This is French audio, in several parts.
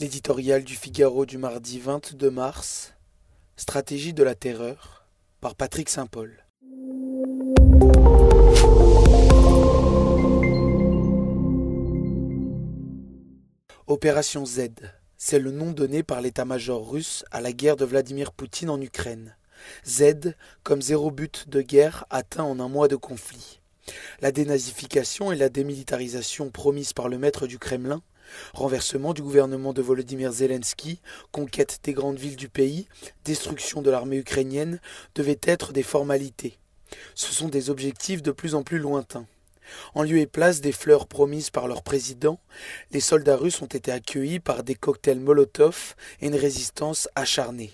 L'éditorial du Figaro du mardi 22 mars. Stratégie de la terreur par Patrick Saint-Paul. Opération Z, c'est le nom donné par l'état-major russe à la guerre de Vladimir Poutine en Ukraine. Z comme zéro but de guerre atteint en un mois de conflit. La dénazification et la démilitarisation promises par le maître du Kremlin Renversement du gouvernement de Volodymyr Zelensky, conquête des grandes villes du pays, destruction de l'armée ukrainienne devaient être des formalités. Ce sont des objectifs de plus en plus lointains. En lieu et place des fleurs promises par leur président, les soldats russes ont été accueillis par des cocktails Molotov et une résistance acharnée.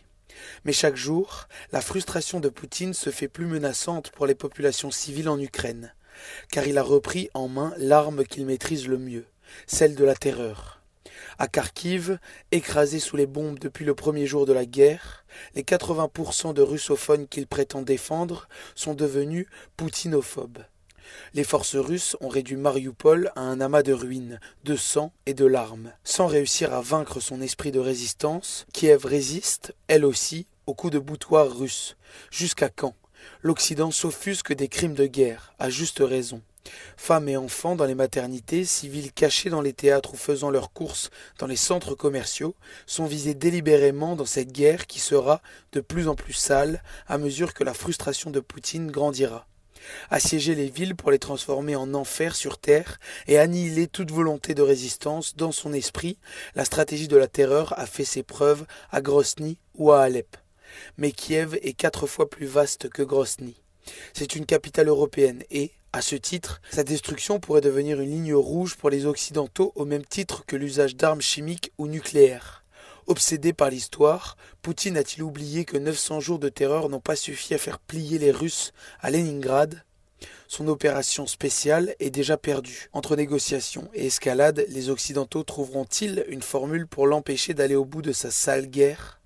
Mais chaque jour, la frustration de Poutine se fait plus menaçante pour les populations civiles en Ukraine, car il a repris en main l'arme qu'il maîtrise le mieux celle de la terreur. À Kharkiv, écrasé sous les bombes depuis le premier jour de la guerre, les 80% de russophones qu'il prétend défendre sont devenus poutinophobes. Les forces russes ont réduit Mariupol à un amas de ruines, de sang et de larmes. Sans réussir à vaincre son esprit de résistance, Kiev résiste, elle aussi, au coup de boutoir russe. Jusqu'à quand? L'Occident s'offusque des crimes de guerre, à juste raison. Femmes et enfants dans les maternités, civils cachés dans les théâtres ou faisant leurs courses dans les centres commerciaux, sont visés délibérément dans cette guerre qui sera de plus en plus sale à mesure que la frustration de Poutine grandira. Assiéger les villes pour les transformer en enfer sur terre et annihiler toute volonté de résistance dans son esprit, la stratégie de la terreur a fait ses preuves à Grosny ou à Alep. Mais Kiev est quatre fois plus vaste que Grosny. C'est une capitale européenne et, à ce titre, sa destruction pourrait devenir une ligne rouge pour les Occidentaux au même titre que l'usage d'armes chimiques ou nucléaires. Obsédé par l'histoire, Poutine a-t-il oublié que 900 jours de terreur n'ont pas suffi à faire plier les Russes à Leningrad Son opération spéciale est déjà perdue. Entre négociations et escalade, les Occidentaux trouveront-ils une formule pour l'empêcher d'aller au bout de sa sale guerre?